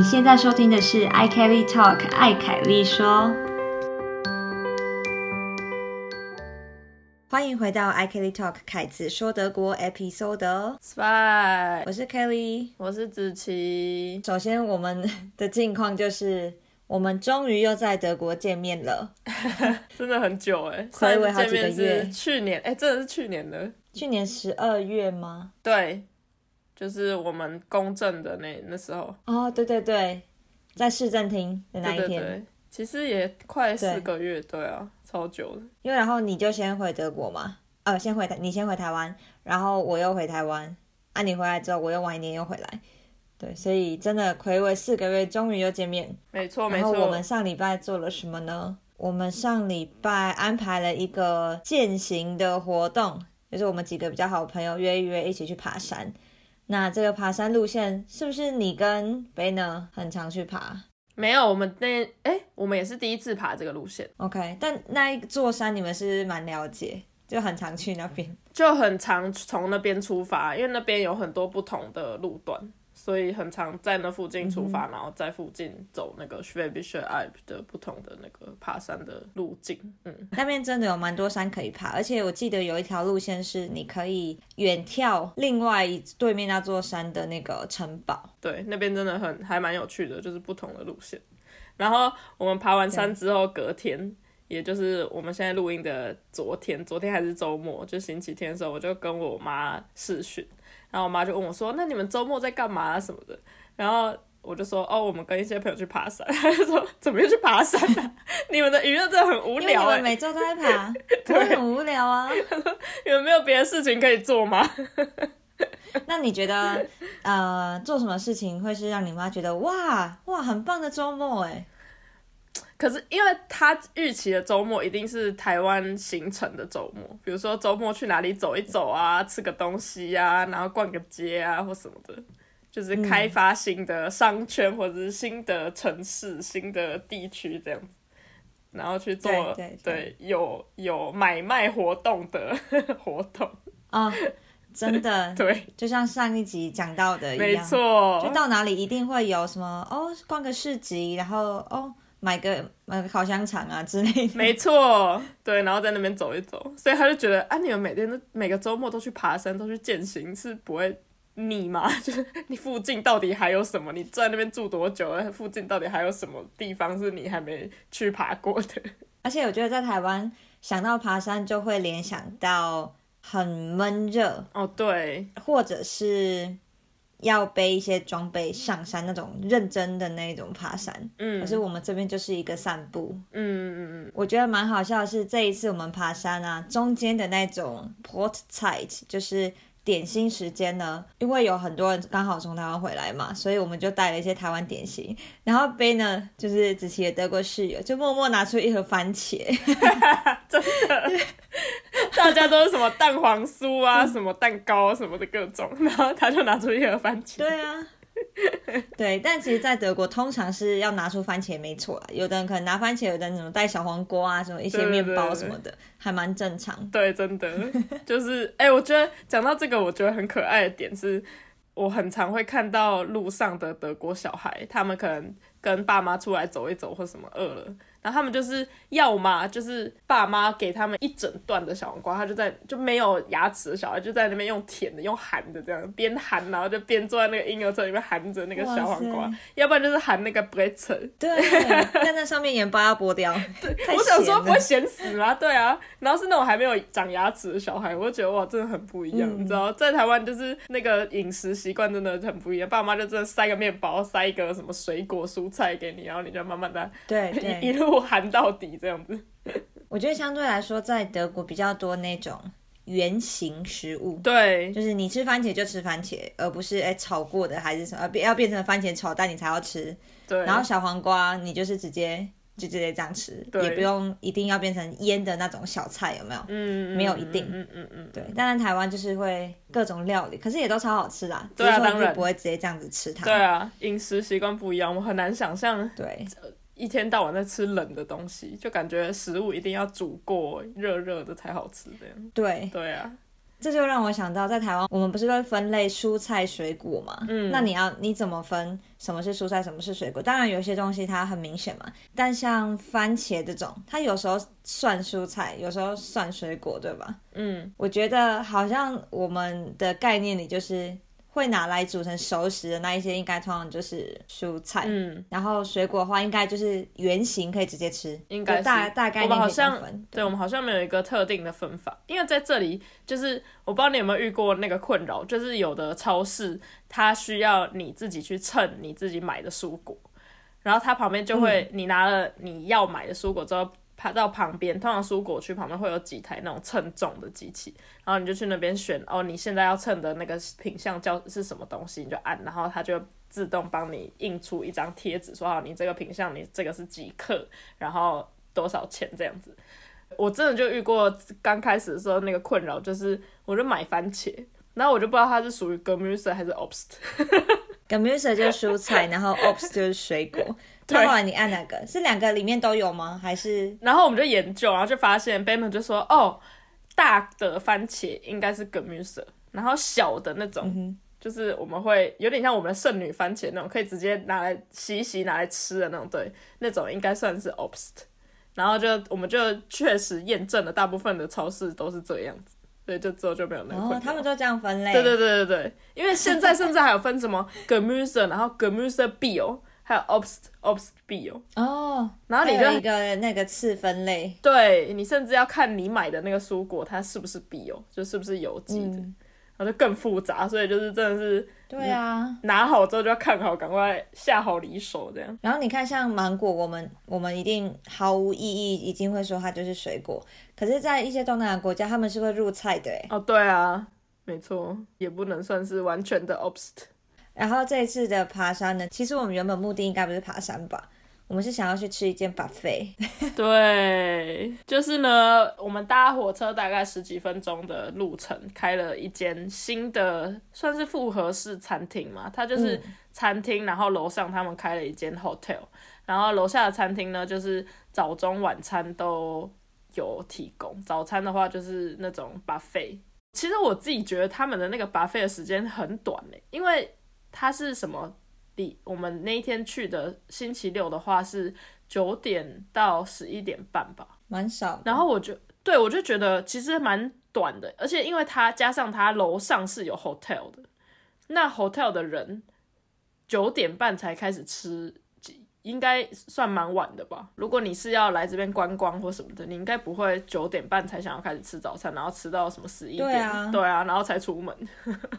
你现在收听的是 i Kelly Talk 艾凯丽说，欢迎回到 i Kelly Talk 凯子说德国 episode，Spy，我是 Kelly。我是子琪。首先，我们的近况就是，我们终于又在德国见面了。真的很久哎，暌违好几个月是去年哎，真的是去年的。去年十二月吗？对，就是我们公证的那那时候。哦，对对对，在市政厅的那一天。对对对，其实也快四个月，对啊，超久的。因为然后你就先回德国嘛，呃，先回台，你先回台湾，然后我又回台湾，啊，你回来之后我又晚一年又回来，对，所以真的暌违四个月，终于又见面。没错没错。然后我们上礼拜做了什么呢？我们上礼拜安排了一个践行的活动，就是我们几个比较好的朋友约一约一起去爬山。那这个爬山路线是不是你跟贝呢很常去爬没有，我们那哎，我们也是第一次爬这个路线，？OK，但那一座山你们是蛮了解，就很常去那边。就很常从那边出发，因为那边有很多不同的路段。所以很常在那附近出发，然后在附近走那个 Schwäbische Alb 的不同的那个爬山的路径。嗯，那边真的有蛮多山可以爬，而且我记得有一条路线是你可以远眺另外一对面那座山的那个城堡。对，那边真的很还蛮有趣的，就是不同的路线。然后我们爬完山之后，隔天，也就是我们现在录音的昨天，昨天还是周末，就星期天的时候，我就跟我妈视讯，然后我妈就问我说：“那你们周末在干嘛啊什么的？”然后我就说：“哦，我们跟一些朋友去爬山。”她就说：“怎么又去爬山啊？你们的娱乐真的很无因为你们 每周都在爬，不会很无聊啊。你们没有别的事情可以做吗？”那你觉得，呃，做什么事情会是让你妈觉得哇哇很棒的周末？哎，可是因为他预期的周末一定是台湾行程的周末，比如说周末去哪里走一走啊，吃个东西啊，然后逛个街啊或什么的，就是开发新的商圈或者是新的城市、新的地区这样子，然后去做对有有买卖活动的活动，啊、真的，对，就像上一集讲到的一没样，就，到哪里一定会有什么哦，逛个市集，然后哦买个买个烤香肠啊之类的。没错，对，然后在那边走一走，所以他就觉得啊，你们每天都每个周末都去爬山，都去践行，是不会腻吗？就是你附近到底还有什么？你在那边住多久了？附近到底还有什么地方是你还没去爬过的？而且我觉得在台湾想到爬山就会联想到很闷热，哦，对，或者是要背一些装备上山那种认真的那种爬山。嗯可是我们这边就是一个散步，嗯嗯嗯，我觉得蛮好笑的是这一次我们爬山啊，中间的那种 port site 就是。点心时间呢，因为有很多人刚好从台湾回来嘛，所以我们就带了一些台湾点心。然后杯呢，就是子琪的德国室友，就默默拿出一盒番茄，真的。大家都是什么蛋黄酥啊，什么蛋糕什么的各种，然后他就拿出一盒番茄，对啊，对，但其实，在德国通常是要拿出番茄，没错啦。有的人可能拿番茄，有的人什么带小黄瓜啊，什么一些面包什么的，还蛮正常。对，真的就是，哎、我觉得讲到这个，我觉得很可爱的点是，我很常会看到路上的德国小孩，他们可能跟爸妈出来走一走或什么饿了，然后他们就是要嘛就是爸妈给他们一整段的小黄瓜，他就在就没有牙齿的小孩就在那边用舔的，用含的这样边含，然后就边坐在那个婴儿车里面含着那个小黄瓜，要不然就是含那个 b r e t z e 对，但那上面盐巴要剥掉，对我想说不会。咸死吗？对啊，然后是那种还没有长牙齿的小孩，我就觉得哇，真的很不一样。嗯你知道，在台湾就是那个饮食习惯真的很不一样，爸妈就真的塞个面包，塞一个什么水果蔬菜给你，然后你就慢慢的对一一对，路含到底这样子。我觉得相对来说，在德国比较多那种圆形食物，对就是你吃番茄就吃番茄，而不是哎炒过的还是什么，要变成番茄炒蛋你才要吃。对，然后小黄瓜你就是直接就直接这样吃，对也不用一定要变成腌的那种小菜，有没有？嗯，没有一定嗯嗯嗯，对，当然台湾就是会各种料理，可是也都超好吃啦。对啊当然就不会直接这样子吃它。对啊，饮食习惯不一样，我很难想象对一天到晚在吃冷的东西，就感觉食物一定要煮过热热的才好吃这样。对，对啊，这就让我想到，在台湾我们不是会分类蔬菜水果嘛？嗯，那你要你怎么分什么是蔬菜，什么是水果？当然有些东西它很明显嘛，但像番茄这种，它有时候算蔬菜，有时候算水果，对吧？嗯，我觉得好像我们的概念里就是。会拿来煮成熟食的那一些，应该通常就是蔬菜。嗯，然后水果的话，应该就是圆形可以直接吃。应该大大概我们好像对，我们好像没有一个特定的分法，因为在这里就是我不知道你有没有遇过那个困扰，就是有的超市它需要你自己去称你自己买的蔬果，然后它旁边就会你拿了你要买的蔬果之后。爬到旁边，通常蔬果区旁边会有几台那种称重的机器，然后你就去那边选哦，你现在要称的那个品相叫是什么东西，你就按，然后它就自动帮你印出一张贴纸，说好你这个品相，你这个是几克，然后多少钱这样子。我真的就遇过刚开始的时候那个困扰，就是我就买番茄，然后我就不知道它是属于 g e m u s e 还是 obst Obst，Gemüse 就是蔬菜，然后 Obst 就是水果。后来你按哪个？是两个里面都有吗？还是？然后我们就研究，然后就发现 b e n 就说：“哦，大的番茄应该是 gamuse 然后小的那种，就是我们会有点像我们的圣女番茄那种，可以直接拿来洗一洗拿来吃的那种，对，那种应该算是 o p s t。然后就我们就确实验证了，大部分的超市都是这样子，所以就之后就没有那个。哦，他们就这样分类。对对对对对，因为现在甚至还有分什么 Gemüse，然后 Gemüse Bio。还有 obst obst bio 哦，然后你就一个那个次分类，对你甚至要看你买的那个蔬果它是不是 bio，就是不是有机的，然后就更复杂，所以就是真的是对啊，拿好之后就要看好，赶快下好离手这样。然后你看像芒果，我们我们一定毫无意义，一定会说它就是水果，可是，在一些东南亚国家，他们是会入菜的哎。哦，对啊，没错，也不能算是完全的 obst。然后这一次的爬山呢，其实我们原本目的应该不是爬山吧？我们是想要去吃一间 buffet。对，就是呢，我们搭火车大概十几分钟的路程，开了一间新的，算是复合式餐厅嘛。它就是餐厅，然后楼上他们开了一间 hotel，然后楼下的餐厅呢，就是早中晚餐都有提供。早餐的话就是那种 buffet。其实我自己觉得他们的那个 buffet 的时间很短嘞，因为它是什么？第我们那一天去的星期六的话是九点到十一点半吧，蛮少。然后我就对我就觉得其实蛮短的，而且因为它加上它楼上是有 hotel 的，那 hotel 的人九点半才开始吃，应该算蛮晚的吧。如果你是要来这边观光或什么的，你应该不会九点半才想要开始吃早餐，然后吃到什么十一点，对啊，然后才出门。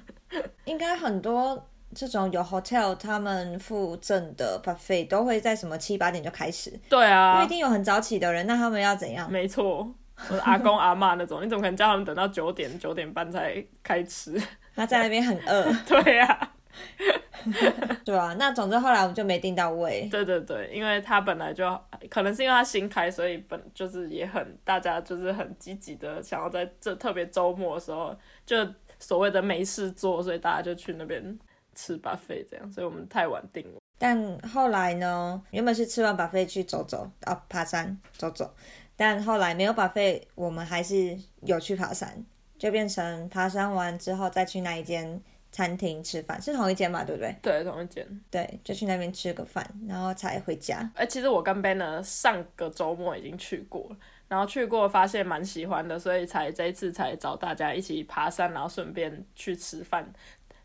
应该很多。这种有 hotel 他们附赠的 buffet 都会在什么七八点就开始？对啊，因为一定有很早起的人，那他们要怎样？没错，阿公阿妈那种，你怎么可能叫他们等到九点九点半才开吃？他在那边很饿。对啊，对啊。那总之后来我们就没订到位。对对对，因为他本来就可能是因为他新开，所以本就是也很大家就是很积极的想要在这特别周末的时候，就所谓的没事做，所以大家就去那边。吃 buffet 这样，所以我们太晚订了。但后来呢，原本是吃完 buffet 去走走啊，爬山走走。但后来没有 buffet，我们还是有去爬山，就变成爬山完之后再去那一间餐厅吃饭，是同一间嘛？对不对？对，同一间。对，就去那边吃个饭，然后才回家。哎，其实我跟 Ben 呢，上个周末已经去过了，然后去过发现蛮喜欢的，所以才这一次才找大家一起爬山，然后顺便去吃饭。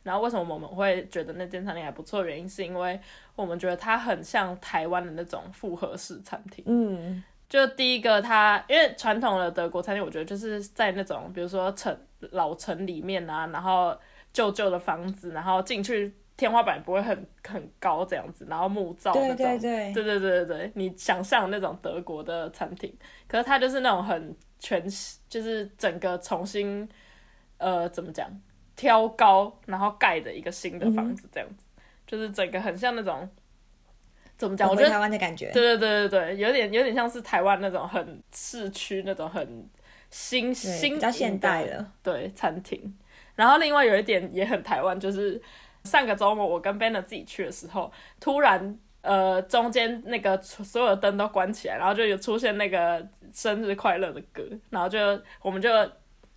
然后为什么我们会觉得那间餐厅还不错？原因是因为我们觉得它很像台湾的那种复合式餐厅。嗯，就第一个，它因为传统的德国餐厅，我觉得就是在那种比如说城老城里面啊，然后旧旧的房子，然后进去天花板不会很很高这样子，然后木造那种。对对对对对对对你想象那种德国的餐厅，可是它就是那种很全，就是整个重新，呃，怎么讲？挑高，然后盖的一个新的房子，这样子，就是整个很像那种，怎么讲？我觉得台湾的感觉。对对对对对，有点有点像是台湾那种很市区那种很新新比较现代的对餐厅。然后另外有一点也很台湾，就是上个周末我跟 Ben 自己去的时候，突然呃中间那个所有的灯都关起来，然后就有出现那个生日快乐的歌，然后就我们就。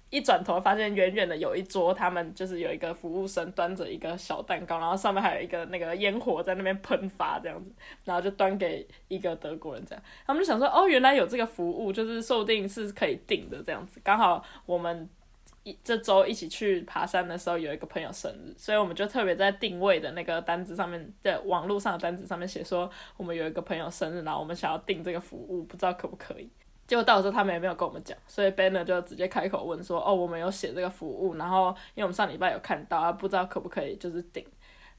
一转头发现远远的有一桌，他们就是有一个服务生端着一个小蛋糕，然后上面还有一个那个烟火在那边喷发这样子，然后就端给一个德国人这样，他们就想说哦，原来有这个服务，就是说不定是可以订的这样子，刚好我们一这周一起去爬山的时候有一个朋友生日，所以我们就特别在定位的那个单子上面，在网络上的单子上面写说我们有一个朋友生日，然后我们想要订这个服务，不知道可不可以。结果到时候他们也没有跟我们讲，所以 Banner 就直接开口问说：“哦，我们有写这个服务，然后因为我们上礼拜有看到，啊，不知道可不可以就是订。”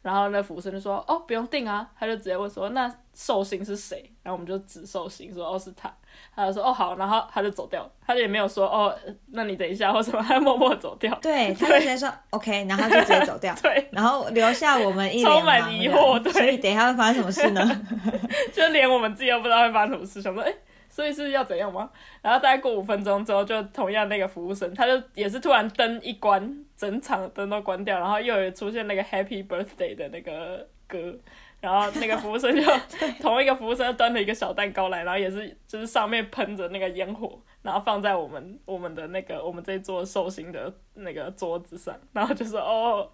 然后那服务生就说：“哦，不用订啊。”他就直接问说：“那寿星是谁？”然后我们就指寿星说：“哦，是他。”他就说：“哦，好。”然后他就走掉，他就也没有说：“哦，那你等一下或什么。”他默默走掉。对，他就直接说 OK，然后就直接走掉。对，然后留下我们一充满疑惑。对，所以等一下会发生什么事呢？就连我们自己都不知道会发生什么事，想说：“哎。”所以是要怎样吗？然后大概过五分钟之后，就同样那个服务生，他就也是突然灯一关，整场灯都关掉，然后又有出现那个 Happy Birthday 的那个歌，然后那个服务生就 同一个服务生端了一个小蛋糕来，然后也是就是上面喷着那个烟火，然后放在我们我们的那个我们这座寿星的那个桌子上，然后就说哦，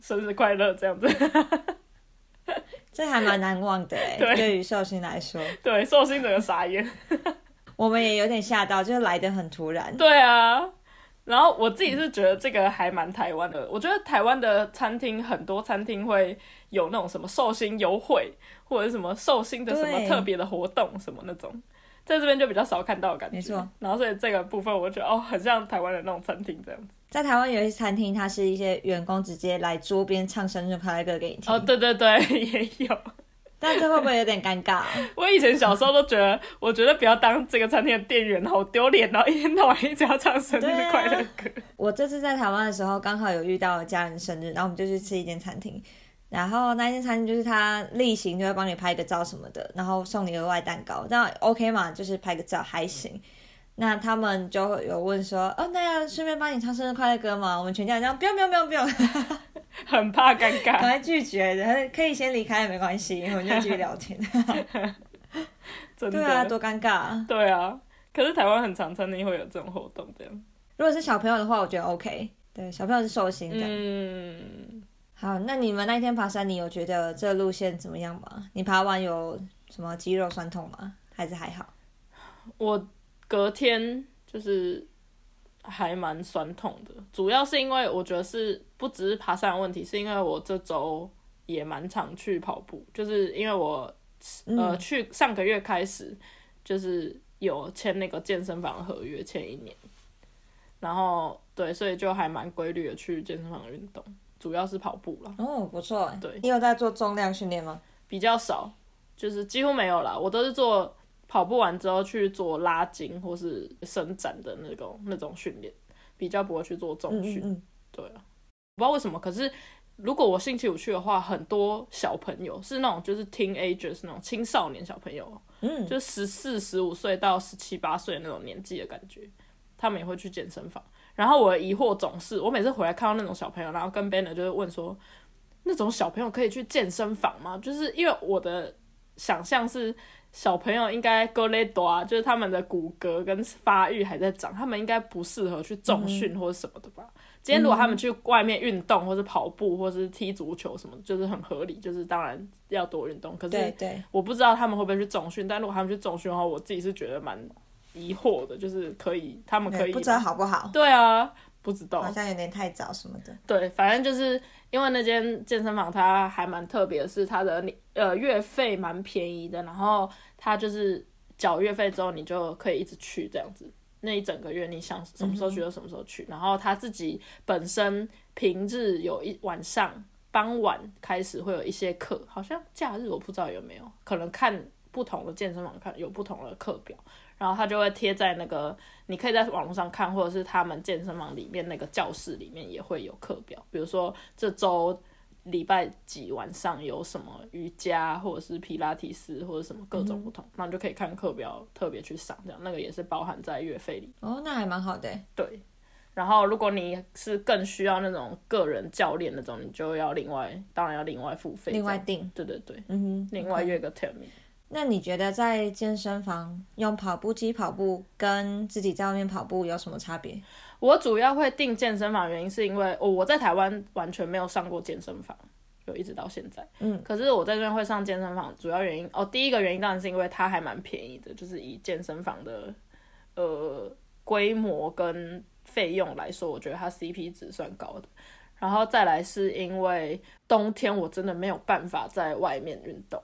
生日快乐这样子。这还蛮难忘的哎，对于寿星来说，对寿星整个傻眼，我们也有点吓到，就是来的很突然。对啊，然后我自己是觉得这个还蛮台湾的，我觉得台湾的餐厅很多餐厅会有那种什么寿星优惠，或者什么寿星的什么特别的活动什么那种。在这边就比较少看到的感觉，没错。然后所以这个部分，我觉得哦，很像台湾的那种餐厅这样子。在台湾有一些餐厅，它是一些员工直接来桌边唱生日快乐歌给你听。哦，对对对，也有。但这会不会有点尴尬？我以前小时候都觉得，我觉得不要当这个餐厅的店员，好丢脸哦！一天到晚一直要唱生日快乐歌。我这次在台湾的时候，刚好有遇到家人生日，然后我们就去吃一间餐厅。然后那间餐厅就是他例行就会帮你拍个照什么的，然后送你额外蛋糕，这样 OK 嘛？就是拍个照还行。那他们就有问说，哦，那要顺便帮你唱生日快乐歌吗？我们全家人这样，不用不用不用不用，很怕尴尬，赶快拒绝，然后可以先离开也没关系，我们就继续聊天。对啊，多尴尬。对啊，可是台湾很常餐厅会有这种活动，这样。如果是小朋友的话，我觉得 OK。对，小朋友是寿星的。嗯。好，那你们那天爬山，你有觉得这路线怎么样吗？你爬完有什么肌肉酸痛吗？还是还好？我隔天就是还蛮酸痛的，主要是因为我觉得是不只是爬山的问题，是因为我这周也蛮常去跑步，就是因为我呃去上个月开始就是有签那个健身房合约，签一年，然后对，所以就还蛮规律的去健身房运动。主要是跑步了哦，不错。对，你有在做重量训练吗？比较少，就是几乎没有啦。我都是做跑步完之后去做拉筋或是伸展的那种那种训练，比较不会去做重训。对啊，不知道为什么。可是如果我星期五去的话，很多小朋友是那种就是 teenagers 那种青少年小朋友，嗯，就十四十五岁到十七八岁那种年纪的感觉，他们也会去健身房。然后我的疑惑总是，我每次回来看到那种小朋友，然后跟 Banner 就是问说，那种小朋友可以去健身房吗？就是因为我的想象是小朋友应该 l e d 啊，就是他们的骨骼跟发育还在长，他们应该不适合去重训或者什么的吧。今天如果他们去外面运动，或是跑步，或是踢足球什么，就是很合理，就是当然要多运动。可是我不知道他们会不会去重训，但如果他们去重训的话，我自己是觉得蛮。疑惑的，就是可以，他们可以不知道好不好？对啊，不知道，好像有点太早什么的。对，反正就是因为那间健身房它还蛮特别的，是它的呃月费蛮便宜的，然后它就是缴月费之后你就可以一直去这样子，那一整个月你想什么时候去就什么时候去。然后他自己本身平日有一晚上傍晚开始会有一些课，好像假日我不知道有没有，可能看不同的健身房看有不同的课表。然后他就会贴在那个，你可以在网络上看，或者是他们健身房里面那个教室里面也会有课表。比如说这周礼拜几晚上有什么瑜伽，或者是皮拉提斯，或者什么各种不同，那你就可以看课表，特别去上这样。那个也是包含在月费里。哦，那还蛮好的。对。然后如果你是更需要那种个人教练那种，你就要另外，当然要另外付费。另外订。对对对。嗯哼。另外约个。那你觉得在健身房用跑步机跑步跟自己在外面跑步有什么差别？我主要会订健身房，原因是因为我我在台湾完全没有上过健身房，就一直到现在。嗯，可是我在这边会上健身房，主要原因哦，第一个原因当然是因为它还蛮便宜的，就是以健身房的呃规模跟费用来说，我觉得它 CP 值算高的。然后再来是因为冬天我真的没有办法在外面运动。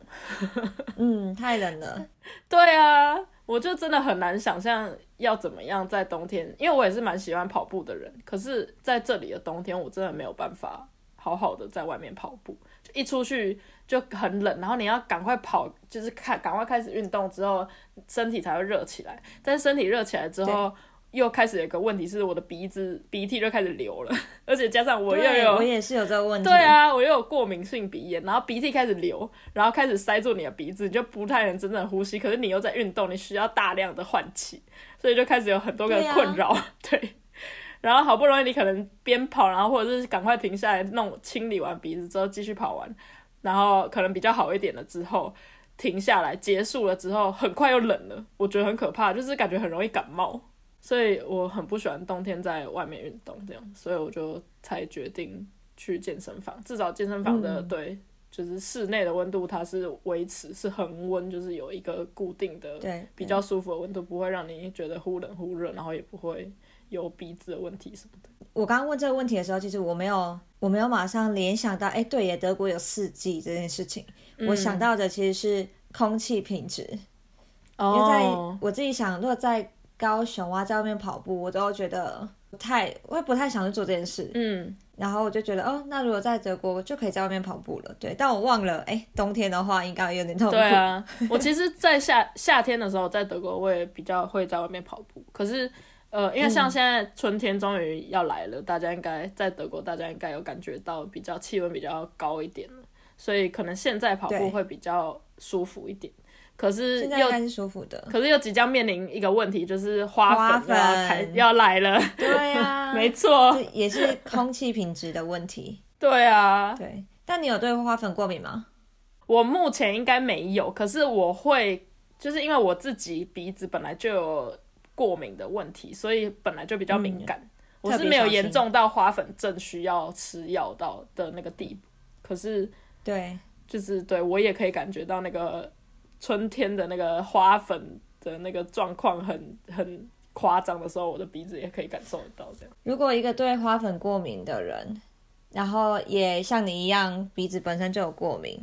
嗯，太冷了。对啊，我就真的很难想象要怎么样在冬天，因为我也是蛮喜欢跑步的人，可是在这里的冬天我真的没有办法好好的在外面跑步，就一出去就很冷，然后你要赶快跑，就是看赶快开始运动之后，身体才会热起来。但身体热起来之后，又开始有个问题是我的鼻子鼻涕就开始流了，而且加上我又有我也是有这个问题。对啊，我又有过敏性鼻炎，然后鼻涕开始流，然后开始塞住你的鼻子，你就不太能真正呼吸。可是你又在运动，你需要大量的换气，所以就开始有很多个困扰。对，然后好不容易你可能边跑，然后或者是赶快停下来弄清理完鼻子之后继续跑完，然后可能比较好一点了之后停下来结束了之后，很快又冷了，我觉得很可怕，就是感觉很容易感冒。所以我很不喜欢冬天在外面运动，这样，所以我就才决定去健身房。至少健身房的对，就是室内的温度它是维持是恒温，就是有一个固定的、对比较舒服的温度，不会让你觉得忽冷忽热，然后也不会有鼻子的问题什么的。我刚刚问这个问题的时候，其实我没有，我没有马上联想到，哎，对耶，德国有四季这件事情。我想到的其实是空气品质，因为在我自己想，如果在高雄啊，在外面跑步，我都觉得不太，我也不太想去做这件事。嗯，然后我就觉得，哦，那如果在德国就可以在外面跑步了。对，但我忘了，哎，冬天的话应该有点痛苦。对啊，我其实，在夏夏天的时候，在德国我也比较会在外面跑步。可是，呃，因为像现在春天终于要来了，大家应该在德国，大家应该有感觉到比较气温比较高一点了，所以可能现在跑步会比较舒服一点。可是现在应该是舒服的，可是又即将面临一个问题，就是花粉要开要来了。对呀，没错，也是空气品质的问题。对啊，对。但你有对花粉过敏吗？我目前应该没有，可是我会，就是因为我自己鼻子本来就有过敏的问题，所以本来就比较敏感。我是没有严重到花粉症需要吃药到的那个地步。可是，对，就是对我也可以感觉到那个。春天的那个花粉的那个状况很很夸张的时候，我的鼻子也可以感受得到。这样，如果一个对花粉过敏的人，然后也像你一样鼻子本身就有过敏，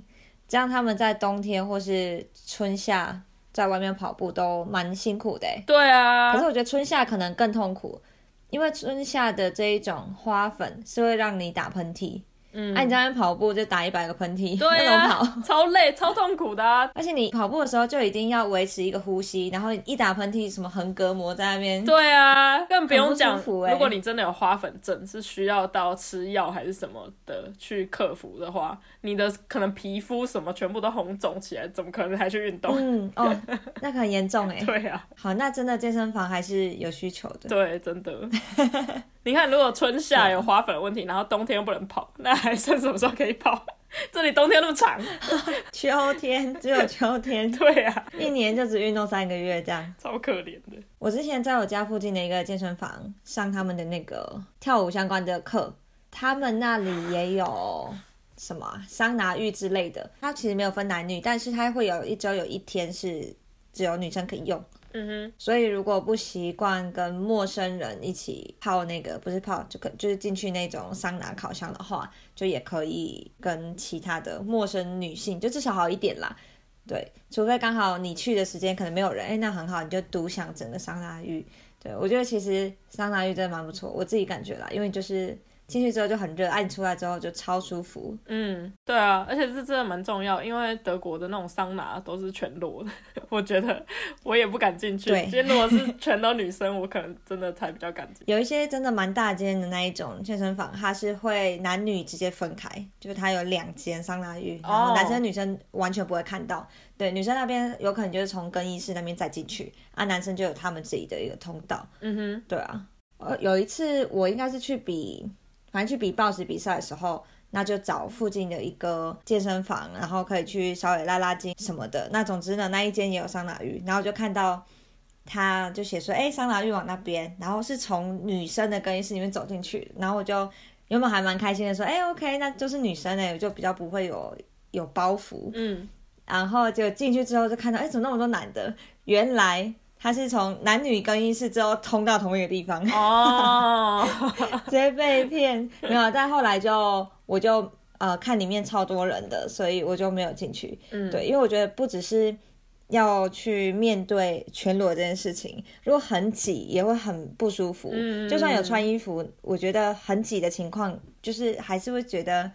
这样他们在冬天或是春夏在外面跑步都蛮辛苦的。对啊，可是我觉得春夏可能更痛苦，因为春夏的这一种花粉是会让你打喷嚏。嗯，哎，你在那边跑步就打一百个喷嚏，那种跑 超累、超痛苦的。而且你跑步的时候就一定要维持一个呼吸，然后一打喷嚏，什么横膈膜在那边。对啊，更不用讲。如果你真的有花粉症，是需要到吃药还是什么的去克服的话，你的可能皮肤什么全部都红肿起来，怎么可能还去运动？嗯哦，那很严重哎。对啊。好，那真的健身房还是有需求的。对，真的。你看，如果春夏有花粉问题，然后冬天又不能跑，那还剩什么时候可以跑？这里冬天那么长，秋天只有秋天。对啊，一年就只运动三个月，这样超可怜的。我之前在我家附近的一个健身房上他们的那个跳舞相关的课，他们那里也有什么桑拿浴之类的。它其实没有分男女，但是它会有一周有一天是只有女生可以用。嗯哼，所以如果不习惯跟陌生人一起泡那个，不是泡，就可就是进去那种桑拿烤箱的话，就也可以跟其他的陌生女性，就至少好一点啦。对，除非刚好你去的时间可能没有人，哎，那很好，你就独享整个桑拿浴。对我觉得其实桑拿浴真的蛮不错，我自己感觉啦，因为就是。进去之后就很热，按出来之后就超舒服。嗯，对啊，而且这真的蛮重要，因为德国的那种桑拿都是全裸的，我觉得我也不敢进去。对，如果是全都女生，我可能真的才比较敢进。有一些真的蛮大间的那一种健身房，它是会男女直接分开，就是它有两间桑拿浴，然后男生女生完全不会看到。对，女生那边有可能就是从更衣室那边再进去，啊，男生就有他们自己的一个通道。嗯哼，对啊，呃，有一次我应该是去比。反正去比报时比赛的时候，那就找附近的一个健身房，然后可以去稍微拉拉筋什么的。那总之呢，那一间也有桑拿浴，然后就看到他就写说，哎，桑拿浴往那边，然后是从女生的更衣室里面走进去，然后我就原本还蛮开心的说，哎，OK，那就是女生哎，我就比较不会有有包袱。嗯，然后就进去之后就看到，哎，怎么那么多男的？原来他是从男女更衣室之后通到同一个地方。哦，直接被骗，没有，但后来就我就呃看里面超多人的，所以我就没有进去。嗯，对，因为我觉得不只是要去面对全裸这件事情，如果很挤也会很不舒服。嗯就算有穿衣服，我觉得很挤的情况，就是还是会觉得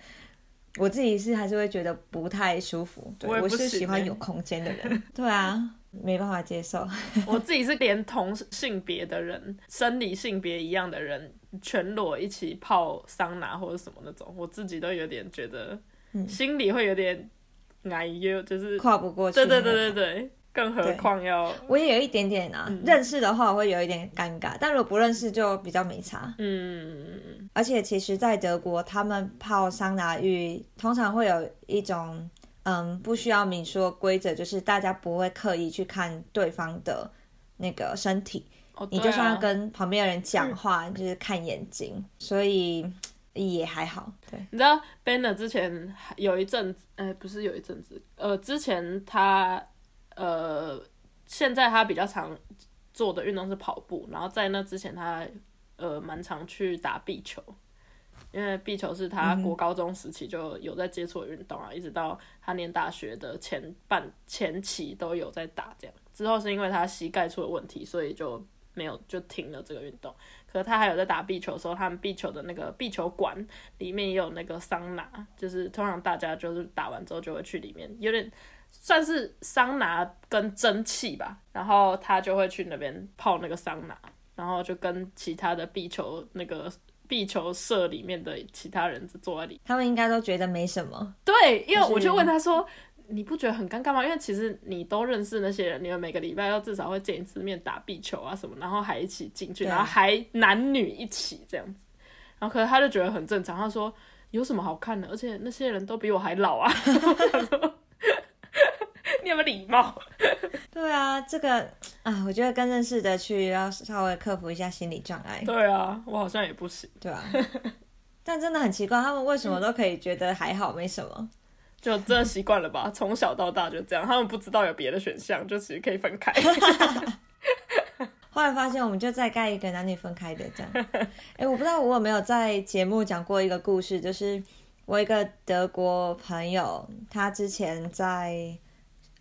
我自己是还是会觉得不太舒服。对，我是喜欢有空间的人。对啊，没办法接受。我自己是连同性别的人、生理性别一样的人，全裸一起泡桑拿或者什么那种，我自己都有点觉得，嗯心里会有点哎呦，就是跨不过去。对对对对对，更何对况要我也有一点点啊，认识的话我会有一点尴尬，但如果不认识就比较没差。嗯而且其实，在德国，他们泡桑拿浴通常会有一种嗯不需要明说规则，就是大家不会刻意去看对方的那个身体，哦，你就算要跟旁边的人讲话，就是看眼睛，所以也还好。对，你知道 Banner 之前有一阵子，呃，不是有一阵子，呃，之前他呃，现在他比较常做的运动是跑步，然后在那之前他呃蛮常去打壁球，因为壁球是他国高中时期就有在接触的运动啊，一直到他念大学的前半前期都有在打这样，之后是因为他膝盖出了问题，所以就没有就停了这个运动。可是他还有在打壁球的时候，他们壁球的那个壁球馆里面也有那个桑拿，就是通常大家就是打完之后就会去里面，有点算是桑拿跟蒸汽吧，然后他就会去那边泡那个桑拿，然后就跟其他的壁球那个壁球社里面的其他人坐在里。他们应该都觉得没什么。对，因为我就问他说。你不觉得很尴尬吗？因为其实你都认识那些人，你们每个礼拜都至少会见一次面，打壁球啊什么，然后还一起进去，然后还男女一起这样子。然后可是他就觉得很正常，他说有什么好看的？而且那些人都比我还老啊。你有没有礼貌？对啊，这个啊，我觉得跟认识的去要稍微克服一下心理障碍。对啊，我好像也不行，对啊，但真的很奇怪，他们为什么都可以觉得还好，没什么？就真的习惯了吧？从小到大就这样，他们不知道有别的选项，就其实可以分开。后来发现，我们就再盖一个男女分开的这样。哎、我不知道我有没有在节目讲过一个故事，就是我一个德国朋友，他之前在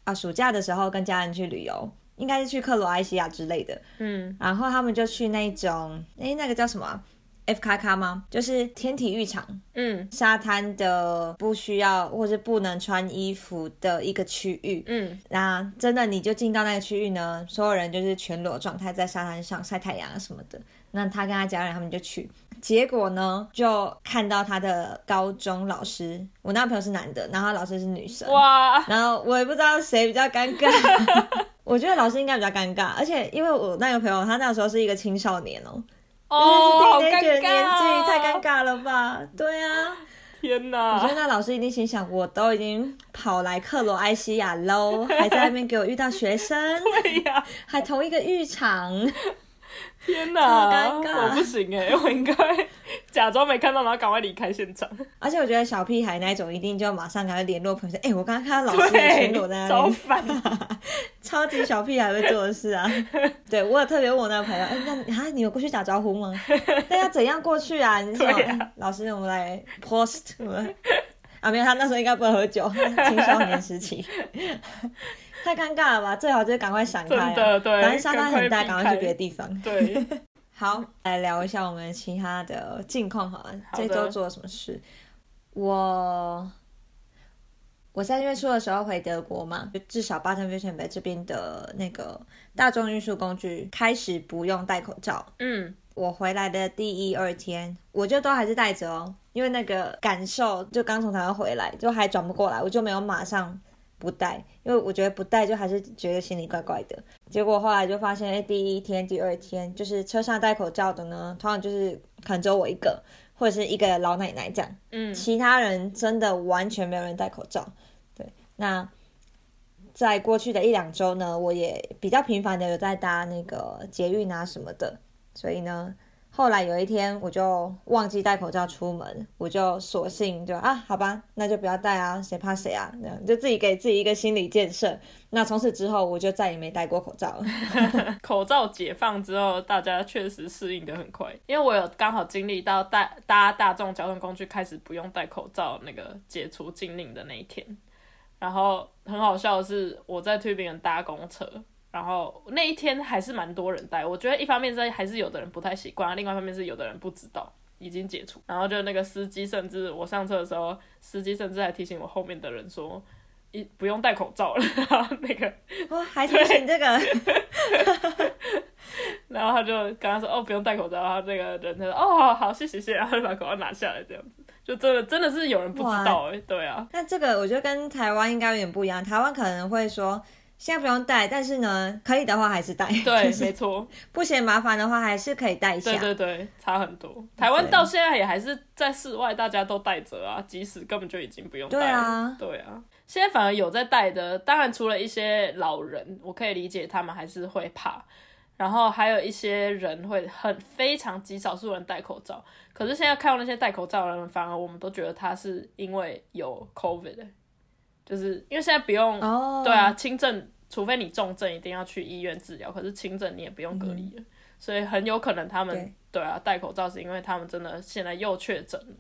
啊暑假的时候跟家人去旅游，应该是去克罗埃西亚之类的，嗯，然后他们就去那种，哎、那个叫什么啊、F 卡卡吗？就是天体浴场，嗯沙滩的不需要或是不能穿衣服的一个区域。嗯，那真的你就进到那个区域呢，所有人就是全裸状态在沙滩上晒太阳啊什么的。那他跟他家人他们就去，结果呢就看到他的高中老师，我那个朋友是男的，然后老师是女生，哇，然后我也不知道谁比较尴尬。我觉得老师应该比较尴尬，而且因为我那个朋友他那时候是一个青少年哦，哦，好尴尬，年纪太尴尬了吧？对啊，天我觉！得那老师一定心想，我都已经跑来克罗埃西亚喽，还在那边给我遇到学生，对呀、还同一个浴场，天超哪，我不行哎，我应该假装没看到，然后赶快离开现场。而且我觉得小屁孩那一种一定就马上赶快联络朋友说，哎、我刚刚看到老师的全裸在那边，烦。超级小屁孩会做的事啊。对我有特别问我那个朋友，哎、那啊你有过去打招呼吗？那要怎样过去啊？你说、啊哎老师，我们来 post，我们啊没有，他那时候应该不会喝酒，青少年时期。太尴尬了吧？最好就是赶快闪开、啊。真的对反正沙滩很大，赶快去别的地方。对，好，来聊一下我们其他的近况好了。这周做了什么事？我我三月初的时候回德国嘛，就至少巴登费城北这边的那个大众运输工具开始不用戴口罩。嗯，我回来的第一二天，我就都还是戴着哦，因为那个感受就刚从台湾回来，就还转不过来，我就没有马上不戴，因为我觉得不戴就还是觉得心里怪怪的。结果后来就发现，哎，第一天、第二天就是车上戴口罩的呢，通常就是可能只有我一个，或者是一个老奶奶这样。嗯，其他人真的完全没有人戴口罩。对，那在过去的一两周呢，我也比较频繁的有在搭那个捷运啊什么的，所以呢，后来有一天我就忘记戴口罩出门，我就索性就啊，好吧，那就不要戴啊，谁怕谁啊，那样就自己给自己一个心理建设。那从此之后，我就再也没戴过口罩了。口罩解放之后，大家确实适应的很快，因为我有刚好经历到大搭大众交通工具开始不用戴口罩那个解除禁令的那一天。然后很好笑的是，我在推别人搭公车，然后那一天还是蛮多人戴。我觉得一方面是还是有的人不太习惯，另外一方面是有的人不知道已经解除。然后就那个司机，甚至我上车的时候，司机甚至还提醒我后面的人说，一不用戴口罩了。然后那个哇，还提醒这个，然后他就跟他说，哦，不用戴口罩。然后那个人他说，哦，好谢谢谢，然后就把口罩拿下来，这样子。就真的真的是有人不知道哎，对啊。那这个我觉得跟台湾应该有点不一样，台湾可能会说现在不用戴，但是呢，可以的话还是戴。对，没错。不嫌麻烦的话，还是可以戴一下。对对对，差很多。台湾到现在也还是在室外，大家都戴着啊，即使根本就已经不用戴了。对啊，对啊。现在反而有在戴的，当然除了一些老人，我可以理解他们还是会怕。然后还有一些人会很非常极少数人戴口罩，可是现在看到那些戴口罩的人，反而我们都觉得他是因为有 COVID，就是因为现在不用，对啊，轻症，除非你重症一定要去医院治疗，可是轻症你也不用隔离了，所以很有可能他们对。啊戴口罩是因为他们真的现在又确诊了，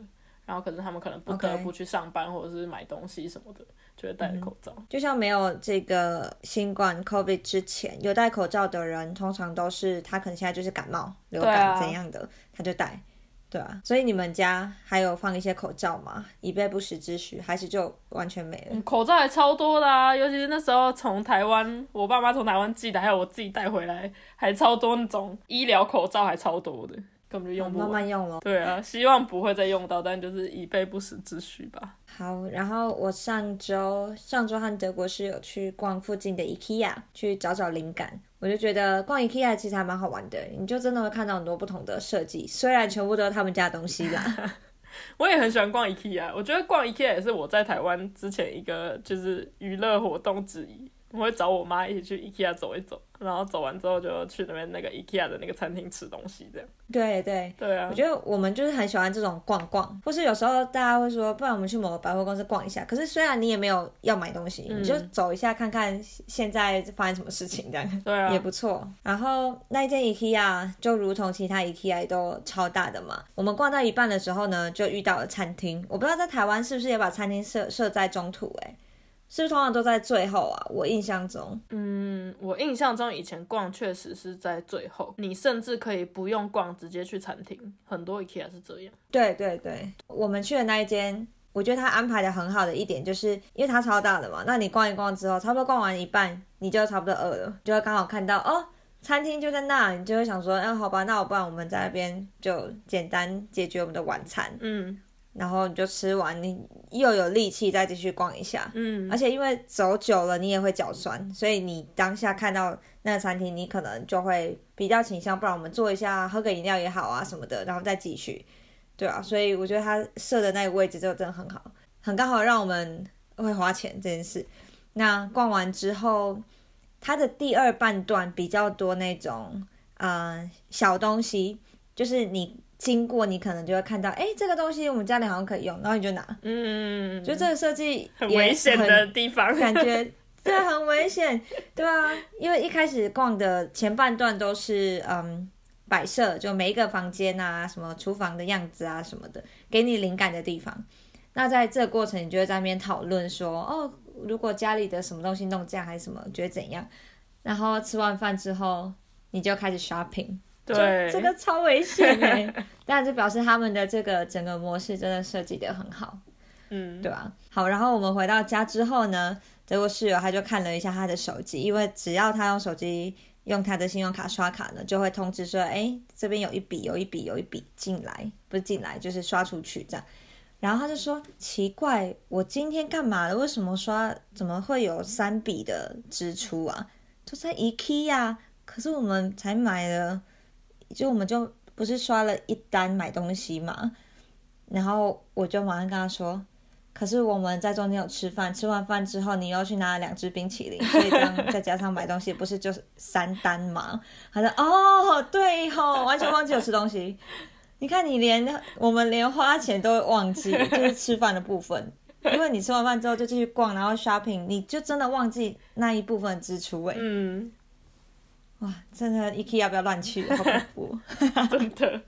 然后可是他们可能不得不去上班或者是买东西什么的。就会戴口罩，就像没有这个新冠 COVID 之前，有戴口罩的人，通常都是他可能现在就是感冒、流感怎样的，他就戴，对啊。所以你们家还有放一些口罩吗？以备不时之需，还是就完全没了？口罩还超多的啊，尤其是那时候从台湾，我爸妈从台湾寄的，还有我自己带回来，还超多那种医疗口罩，还超多的。根本就用不慢慢用咯。对啊，希望不会再用到，但就是以备不时之需吧。好，然后我上周上周和德国室友去逛附近的 IKEA，去找找灵感。我就觉得逛 IKEA 其实还蛮好玩的，你就真的会看到很多不同的设计，虽然全部都是他们家东西啦。我也很喜欢逛 IKEA，我觉得逛 IKEA 也是我在台湾之前一个就是娱乐活动之一。我会找我妈一起去 IKEA 走一走，然后走完之后就去那边那个 IKEA 的那个餐厅吃东西，这样。对对对啊！我觉得我们就是很喜欢这种逛逛，或是有时候大家会说，不然我们去某个百货公司逛一下。可是虽然你也没有要买东西，你就走一下看看现在发生什么事情，这样对啊，也不错。然后那一间 IKEA 就如同其他 IKEA 都超大的嘛。我们逛到一半的时候呢，就遇到了餐厅。我不知道在台湾是不是也把餐厅设设在中途，哎。是不是通常都在最后啊？我印象中，嗯，我印象中以前逛确实是在最后，你甚至可以不用逛，直接去餐厅。很多 IKEA 是这样。对对对，我们去的那一间，我觉得他安排的很好的一点，就是因为它超大的嘛，那你逛一逛之后，差不多逛完一半，你就差不多饿了，就会刚好看到哦，餐厅就在那，你就会想说，嗯，好吧，那我不然我们在那边就简单解决我们的晚餐。嗯。然后你就吃完，你又有力气再继续逛一下。嗯，而且因为走久了你也会脚酸，所以你当下看到那个餐厅，你可能就会比较倾向，不然我们坐一下，喝个饮料也好啊什么的，然后再继续。对啊，所以我觉得他设的那个位置就真的很好，很刚好让我们会花钱这件事。那逛完之后，它的第二半段比较多那种啊小东西，就是你。经过你可能就会看到，哎，这个东西我们家里好像可以用，然后你就拿。嗯，就这个设计很危险的地方，感觉对，很危险，对啊，因为一开始逛的前半段都是嗯摆设，就每一个房间啊，什么厨房的样子啊什么的，给你灵感的地方。那在这个过程，你就会在那边讨论说，哦，如果家里的什么东西弄这样还是什么，觉得怎样？然后吃完饭之后，你就开始 shopping。对，这个超危险哎！但就表示他们的这个整个模式真的设计的很好，嗯，对吧？好，然后我们回到家之后呢，这位室友他就看了一下他的手机，因为只要他用手机用他的信用卡刷卡呢，就会通知说，哎，这边有一笔，有一笔，有一笔进来，不是进来就是刷出去这样。然后他就说，奇怪，我今天干嘛了？为什么刷？怎么会有三笔的支出啊？就在 IKEA，可是我们才买了。就我们就不是刷了一单买东西嘛，然后我就马上跟他说，可是我们在中间有吃饭，吃完饭之后你又去拿了两只冰淇淋，所以这样再加上买东西，不是就是三单吗？他说哦，对吼，完全忘记有吃东西。你看你连我们连花钱都会忘记，就是吃饭的部分。因为你吃完饭之后就继续逛，然后 shopping，你就真的忘记那一部分支出哎。嗯，哇，真的 IKEA 要不要乱去？好恐怖！真的，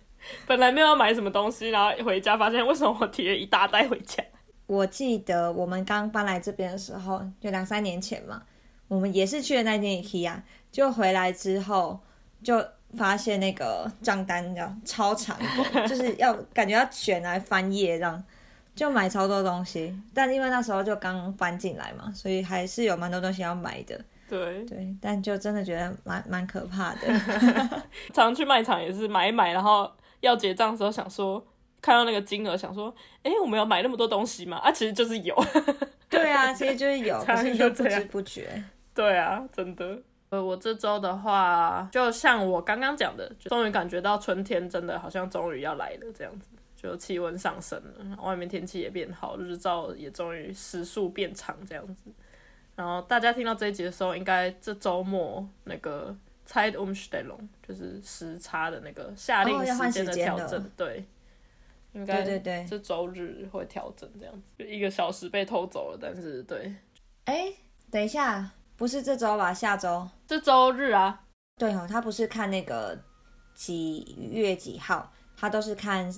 本来没有要买什么东西，然后回家发现为什么我提了一大袋回家。我记得我们刚搬来这边的时候，就两三年前嘛，我们也是去了那间 IKEA，就回来之后就发现那个账单叫超长，就是要感觉要选来翻页这样。就买超多东西，但因为那时候就刚搬进来嘛，所以还是有蛮多东西要买的。对对，但就真的觉得蛮蛮可怕的。常去卖场也是买一买，然后要结账的时候想说，看到那个金额想说，哎，我们要买那么多东西吗？啊，其实就是有。对啊，其实就是有，可是就不知不觉。对啊，真的。呃，我这周的话，就像我刚刚讲的，终于感觉到春天真的好像终于要来了这样子。就气温上升了，外面天气也变好，日照也终于时速变长这样子。然后大家听到这一集的时候，应该这周末那个 Zeit Umstellung 就是时差的那个下令时间的调整，对，应该对对对，这周日会调整这样子，就一个小时被偷走了，但是对，哎，等一下，不是这周吧？下周？这周日啊？对哦，他不是看那个几月几号，他都是看。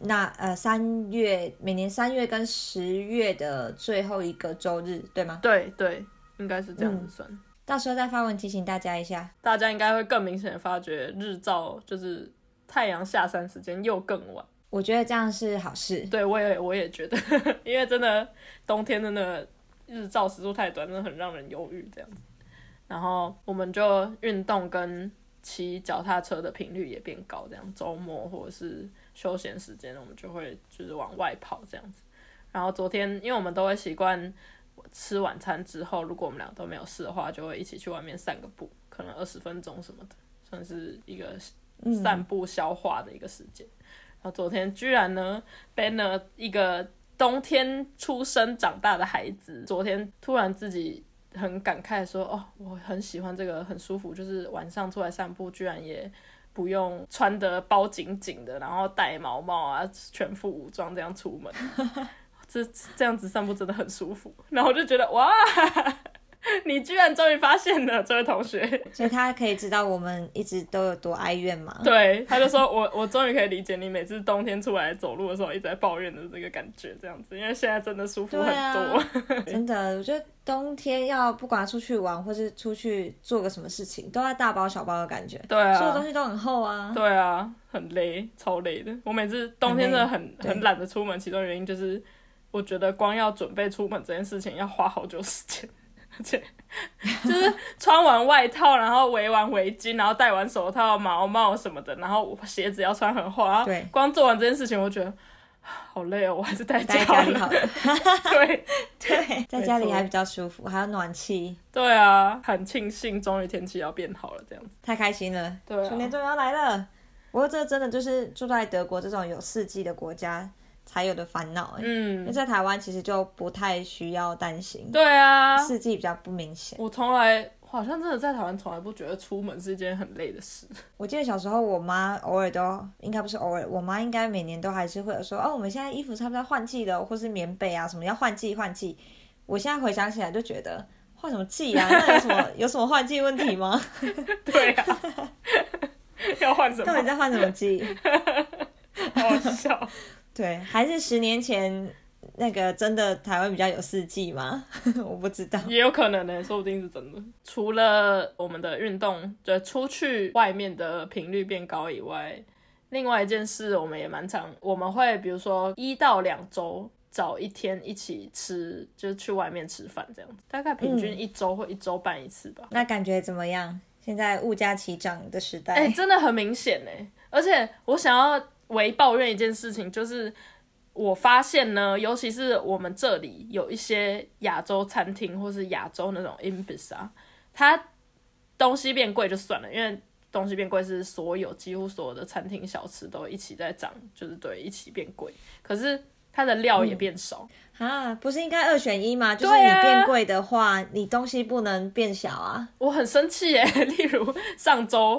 那呃，三月每年三月跟十月的最后一个周日，对吗？对对，应该是这样子算。到时候再发文提醒大家一下，大家应该会更明显的发觉日照就是太阳下山时间又更晚。我觉得这样是好事。对，我也我也觉得，因为真的冬天真的日照时速太短，真的很让人忧郁这样子。然后我们就运动跟骑脚踏车的频率也变高，这样周末或者是。休闲时间，我们就会就是往外跑这样子。然后昨天，因为我们都会习惯吃晚餐之后，如果我们俩都没有事的话，就会一起去外面散个步，可能二十分钟什么的，算是一个散步消化的一个时间。然后昨天居然呢，Banner 一个冬天出生长大的孩子，昨天突然自己很感慨说：“哦，我很喜欢这个，很舒服，就是晚上出来散步，居然也。”不用穿得包紧紧的，然后戴毛毛啊，全副武装这样出门，这这样子散步真的很舒服。然后我就觉得哇。你居然终于发现了，这位同学，所以他可以知道我们一直都有多哀怨嘛？对，他就说我 我终于可以理解你每次冬天出来走路的时候一直在抱怨的这个感觉，这样子，因为现在真的舒服很多。真的，我觉得冬天要不管出去玩或是出去做个什么事情，都要大包小包的感觉。对啊，所有东西都很厚啊。对啊，很累，超累的。我每次冬天真的很很懒得出门，其中原因就是我觉得光要准备出门这件事情要花好久时间。且就是穿完外套，然后围完围巾，然后戴完手套、毛帽什么的，然后鞋子要穿很厚。对，光做完这件事情，我觉得好累哦，我还是待在家里好。对 对，在家里还比较舒服，还有暖气。对啊，很庆幸，终于天气要变好了，这样子太开心了。对，春天终于要来了。不过这真的就是住在德国这种有四季的国家。才有的烦恼哎，嗯，那在台湾其实就不太需要担心，对啊，四季比较不明显。我从来好像真的在台湾从来不觉得出门是一件很累的事。我记得小时候我妈偶尔都应该不是偶尔，我妈应该每年都还是会有说哦，我们现在衣服差不多换季了，或是棉被啊什么要换季换季。我现在回想起来就觉得换什么季啊？那有什么有什么换季问题吗？对啊，要换什么？到底在换什么季？好笑。对，还是十年前那个真的台湾比较有四季吗？我不知道，也有可能呢，说不定是真的。除了我们的运动，就，出去外面的频率变高以外，另外一件事我们也蛮常，我们会比如说一到两周找一天一起吃，就是去外面吃饭这样子，大概平均一周或一周半一次吧。那感觉怎么样？现在物价齐涨的时代，哎，真的很明显呢。而且我想要。唯抱怨一件事情，就是我发现呢，尤其是我们这里有一些亚洲餐厅，或是亚洲那种 i m b i s 啊，它东西变贵就算了，因为东西变贵是所有几乎所有的餐厅小吃都一起在涨，就是对一起变贵。可是它的料也变少，啊，不是应该二选一吗？就是你变贵的话，你东西不能变小啊。我很生气耶。例如上周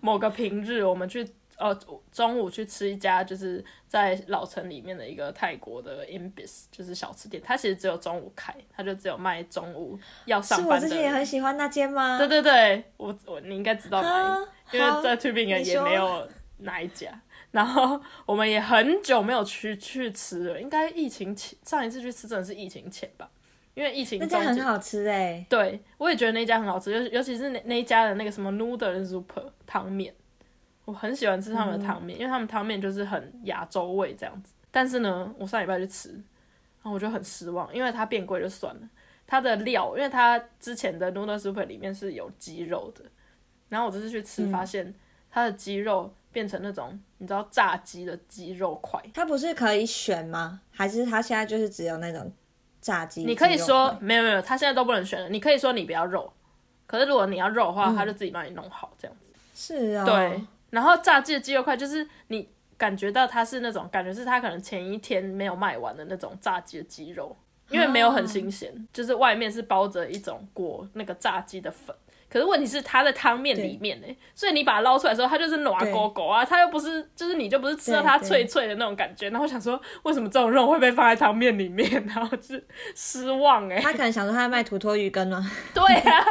某个平日，我们去呃中午去吃一家就是在老城里面的一个泰国的 Imbis，就是小吃店，它其实只有中午开，它就只有卖中午要上是我班的之前也很喜欢那间吗？对对对，我我你应该知道哪啊一，因为在 Tubingen 也没有哪一家。然后我们也很久没有去去吃了，应该疫情前上一次去吃真的是疫情前吧，因为疫情那家很好吃哎、对，我也觉得那家很好吃，尤尤其是那那一家的那个什么 noodle soup 汤面，我很喜欢吃他们的汤面，因为他们汤面就是很亚洲味这样子。但是呢，我上礼拜去吃，然后我就很失望，因为它变贵就算了，它的料，因为它之前的 noodle soup 里面是有鸡肉的，然后我这次去吃发现它的鸡肉变成那种你知道炸鸡的鸡肉块，它不是可以选吗？还是它现在就是只有那种炸鸡？你可以说没有没有，它现在都不能选了，你可以说你不要肉，可是如果你要肉的话，它就自己帮你弄好这样子。是啊，对，然后炸鸡的鸡肉块就是你感觉到它是那种感觉是它可能前一天没有卖完的那种炸鸡的鸡肉，因为没有很新鲜，就是外面是包着一种裹那个炸鸡的粉。可是问题是它在汤面里面呢，所以你把它捞出来的时候，它就是暖狗狗啊，它又不是，就是你就不是吃到它脆脆的那种感觉。然后我想说，为什么这种肉会被放在汤面里面？然后就是失望哎、他可能想说他在卖土托鱼羹吗？对啊，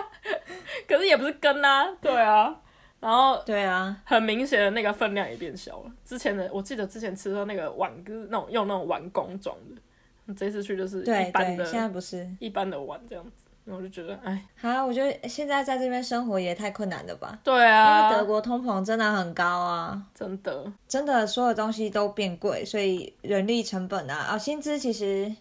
可是也不是羹啊，对啊，然后对啊，很明显的那个分量也变小了。之前的我记得之前吃的那个碗就是那种用那种碗工装的，这次去就是一般的现在不是。一般的碗这样子，我就觉得哎，好，我觉得现在在这边生活也太困难了吧？对因为啊，德国通膨真的很高啊，真的真的所有东西都变贵，所以人力成本啊，啊，薪资其实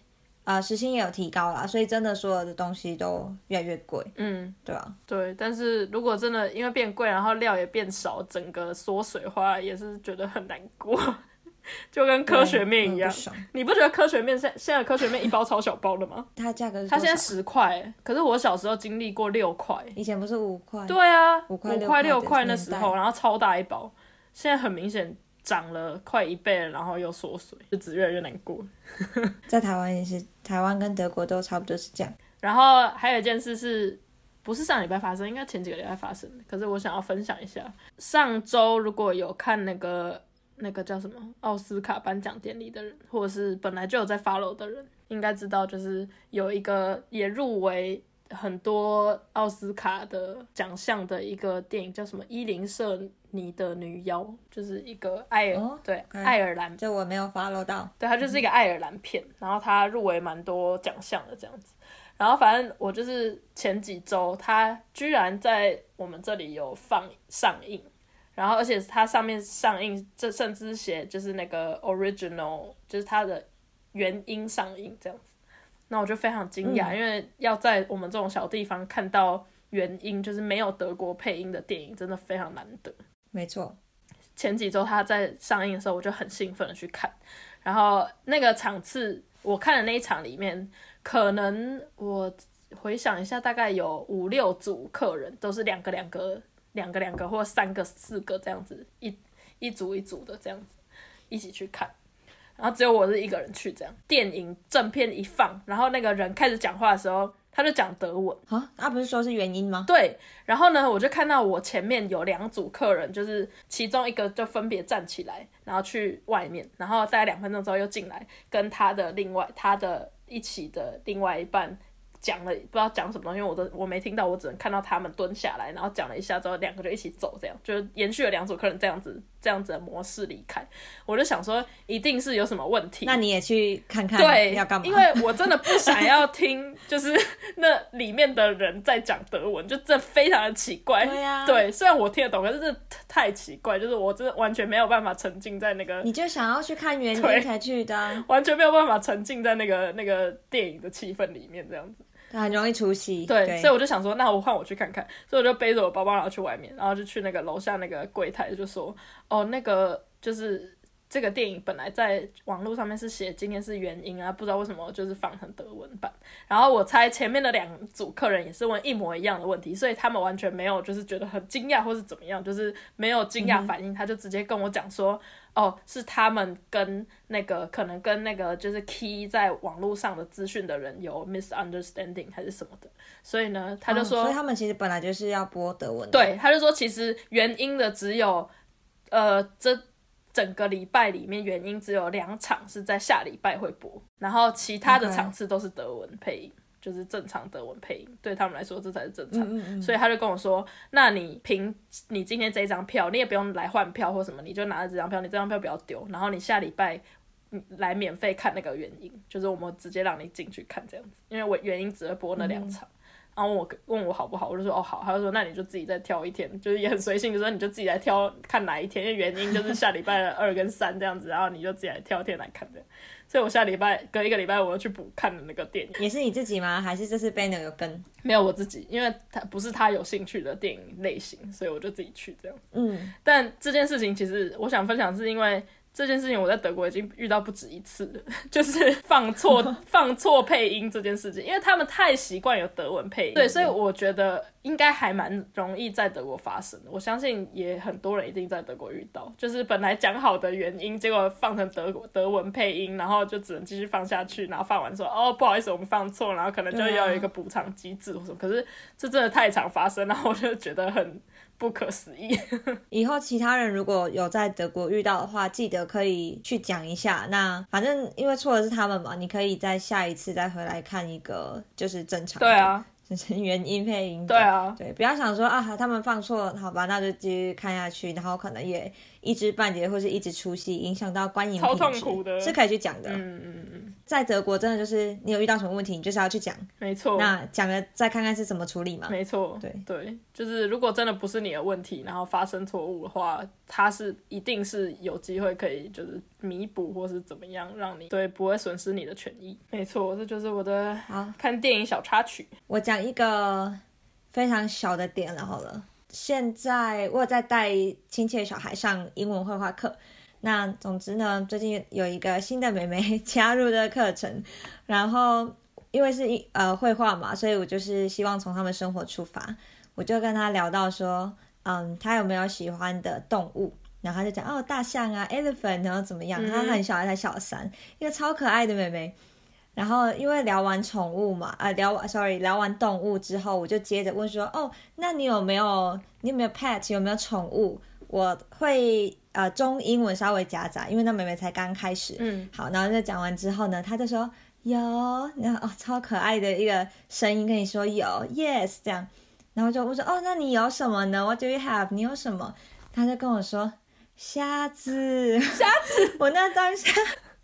啊、时薪也有提高啦，所以真的所有的东西都越来越贵，嗯对吧、对。但是如果真的因为变贵，然后料也变少，整个缩水化，也是觉得很难过，就跟科学面一样。你不觉得科学面现现在科学面一包超小包的吗？它价格是它现在十块，可是我小时候经历过六块。以前不是五块，对啊，五块六块六块那时候，然后超大一包，现在很明显涨了快一倍了，然后又缩水，日子越来越难过。在台湾也是，台湾跟德国都差不多是这样。然后还有一件事是。不是上礼拜发生，应该前几个礼拜发生的。可是我想要分享一下，上周如果有看那个那个叫什么奥斯卡颁奖典礼的人，或者是本来就有在 follow 的人，应该知道，就是有一个也入围很多奥斯卡的奖项的一个电影，叫什么《伊林舍尼的女妖》，就是一个爱尔、哦对爱尔兰就我没有 follow 到，对，它就是一个爱尔兰片，然后它入围蛮多奖项的这样子。然后反正我就是前几周，它居然在我们这里有放上映，然后而且它上面上映，这甚至写就是那个 original，就是它的原音上映这样子。那我就非常惊讶，因为要在我们这种小地方看到原音，就是没有德国配音的电影，真的非常难得。没错，前几周它在上映的时候，我就很兴奋的去看，然后那个场次我看的那一场里面，可能我回想一下，大概有五六组客人，都是两个两个、两个两个或三个四个这样子，一一组一组的这样子一起去看。然后只有我是一个人去，这样电影正片一放，然后那个人开始讲话的时候，他就讲德文，啊，他不是说是原因吗？对，然后呢，我就看到我前面有两组客人，就是其中一个就分别站起来，然后去外面，然后大概两分钟之后又进来，跟他的另外他的一起的另外一半讲了不知道讲什么东西，因为我都我没听到，我只能看到他们蹲下来，然后讲了一下之后，两个就一起走，这样就延续了两组客人这样子这样子的模式离开。我就想说，一定是有什么问题。那你也去看看对，要干嘛？因为我真的不想要听，就是那里面的人在讲德文，就这非常的奇怪。对啊对，虽然我听得懂，可是这太奇怪，就是我真的完全没有办法沉浸在那个，你就想要去看原对因才去的啊、完全没有办法沉浸在那个那个电影的气氛里面，这样子。很容易出戏。对，所以我就想说，那我换我去看看，所以我就背着我包包然后去外面，然后就去那个楼下那个柜台就说，哦，那个就是这个电影本来在网络上面是写今天是原因啊，不知道为什么就是放成德文版。然后我猜前面的两组客人也是问一模一样的问题，所以他们完全没有就是觉得很惊讶或是怎么样，就是没有惊讶反应，他就直接跟我讲说，哦，是他们跟那个可能跟那个就是 key 在网络上的资讯的人有 misunderstanding 还是什么的，所以呢，他就说，所以他们其实本来就是要播德文。对，他就说其实原因的只有呃这。整个礼拜里面，原因只有两场是在下礼拜会播，然后其他的场次都是德文配音，就是正常德文配音，对他们来说这才是正常。所以他就跟我说：“那你凭你今天这张票，你也不用来换票或什么，你就拿着这张票，你这张票不要丢，然后你下礼拜来免费看那个原因，就是我们直接让你进去看这样子，因为我原因只会播那两场。”然后问我问我好不好，我就说哦好，他就说那你就自己再挑一天，就是也很随性，就说你就自己来挑看哪一天，因为原因就是下礼拜的二跟三这样子，然后你就自己来挑天来看的。所以我下礼拜隔一个礼拜我要去补看的那个电影。也是你自己吗？还是这次 Banner 有跟？没有我自己，因为他不是他有兴趣的电影类型，所以我就自己去这样。嗯，但这件事情其实我想分享是因为。这件事情我在德国已经遇到不止一次了，就是放错 放错配音这件事情，因为他们太习惯有德文配音，对，所以我觉得应该还蛮容易在德国发生的。我相信也很多人一定在德国遇到，就是本来讲好的原因，结果放成德德文配音，然后就只能继续放下去，然后放完说哦不好意思我们放错，然后可能就要有一个补偿机制或什么。可是这真的太常发生，然后我就觉得很。不可思议！以后其他人如果有在德国遇到的话，记得可以去讲一下。那反正因为错的是他们嘛，你可以在下一次再回来看一个就是正常。对啊。就是原音配音，对啊，对，不要想说啊，他们放错，好吧，那就继续看下去，然后可能也一知半解，或是一直出戏，影响到观影品质，是可以去讲的。嗯嗯嗯，在德国真的就是你有遇到什么问题，你就是要去讲，没错。那讲了再看看是怎么处理嘛，没错。对对，就是如果真的不是你的问题，然后发生错误的话，他是一定是有机会可以就是弥补或是怎么样，让你对不会损失你的权益。没错，这就是我的好看电影小插曲。我讲。一个非常小的点了，好了，现在我在带亲戚小孩上英文绘画课。那总之呢，最近有一个新的妹妹加入的课程，然后因为是呃绘画嘛，所以我就是希望从他们生活出发，我就跟他聊到说，嗯，他有没有喜欢的动物？然后他就讲哦，大象啊，elephant，然后怎么样？他很小，才小三，一个超可爱的妹妹。然后因为聊完宠物嘛，呃，聊完，sorry，聊完动物之后，我就接着问说，哦，那你有没有，你有没有 pet，有没有宠物？我会呃中英文稍微夹杂，因为那妹妹才刚开始。嗯，好，然后就讲完之后呢，她就说有，然后哦，超可爱的一个声音跟你说有，yes，这样，然后就我说，哦，那你有什么呢？What do you have？你有什么？她就跟我说瞎子，瞎子，我那当下。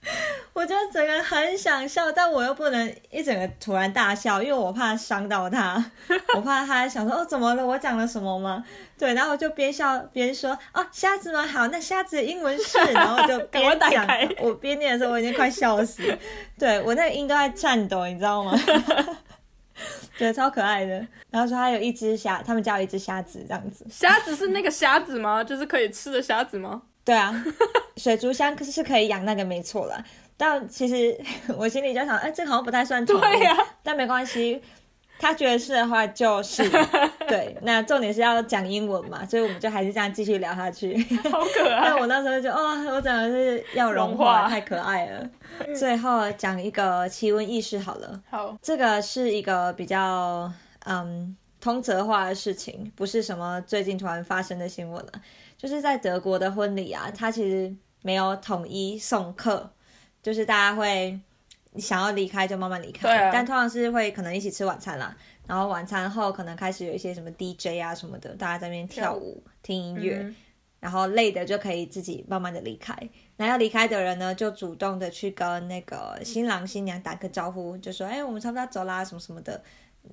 我就整个很想笑，但我又不能一整个突然大笑，因为我怕伤到他，我怕他想说哦怎么了，我讲了什么吗？对，然后我就边笑边说哦瞎子吗？好，那瞎子的英文是，然后就边讲，我边念的时候我已经快笑死，对我那个音都在颤抖，你知道吗？对，超可爱的。然后说他有一只虾，他们家有一只虾子这样子。虾子是那个虾子吗？就是可以吃的虾子吗？对啊，水族箱可是是可以养那个没错了，但其实 我心里就想，哎，这好像不太算宠物，但没关系，他觉得是的话就是，对，那重点是要讲英文嘛，所以我们就还是这样继续聊下去，好可爱。那我那时候就，哦，我真的是要融化，太可爱了。最后讲一个奇闻异事好了，好，这个是一个比较嗯通则化的事情，不是什么最近突然发生的新闻了。就是在德国的婚礼啊，他其实没有统一送客，就是大家会想要离开就慢慢离开，但通常是会可能一起吃晚餐啦，然后晚餐后可能开始有一些什么 DJ 啊什么的，大家在那边跳舞听音乐，然后累的就可以自己慢慢的离开。那要离开的人呢，就主动的去跟那个新郎新娘打个招呼，就说：“哎，我们差不多要走啦，什么什么的。”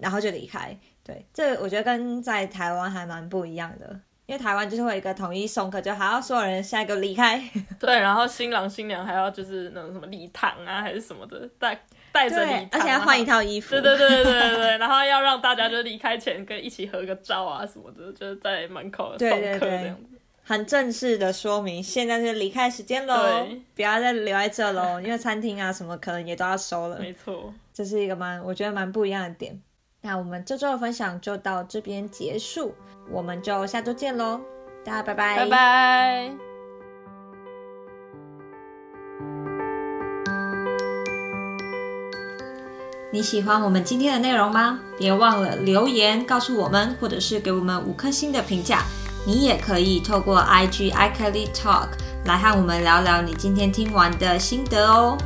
然后就离开。对，这我觉得跟在台湾还蛮不一样的。因为台湾就是会有一个统一送客，就还要所有人下一个离开。对，然后新郎新娘还要就是那种什么礼堂啊，还是什么的，带带着礼堂，而且要换一套衣服。对对对对对对，然后要让大家就离开前跟一起合个照啊什么的，就是在门口送客这样子。很正式的说明，现在是离开时间喽，不要再留在这喽，因为餐厅啊什么可能也都要收了。没错，这是一个蛮我觉得蛮不一样的点。那我们这周的分享就到这边结束，我们就下周见喽，大家拜拜，拜拜。你喜欢我们今天的内容吗？别忘了留言告诉我们，或者是给我们五颗星的评价。你也可以透过 IG iKelly Talk 来和我们聊聊你今天听完的心得哦。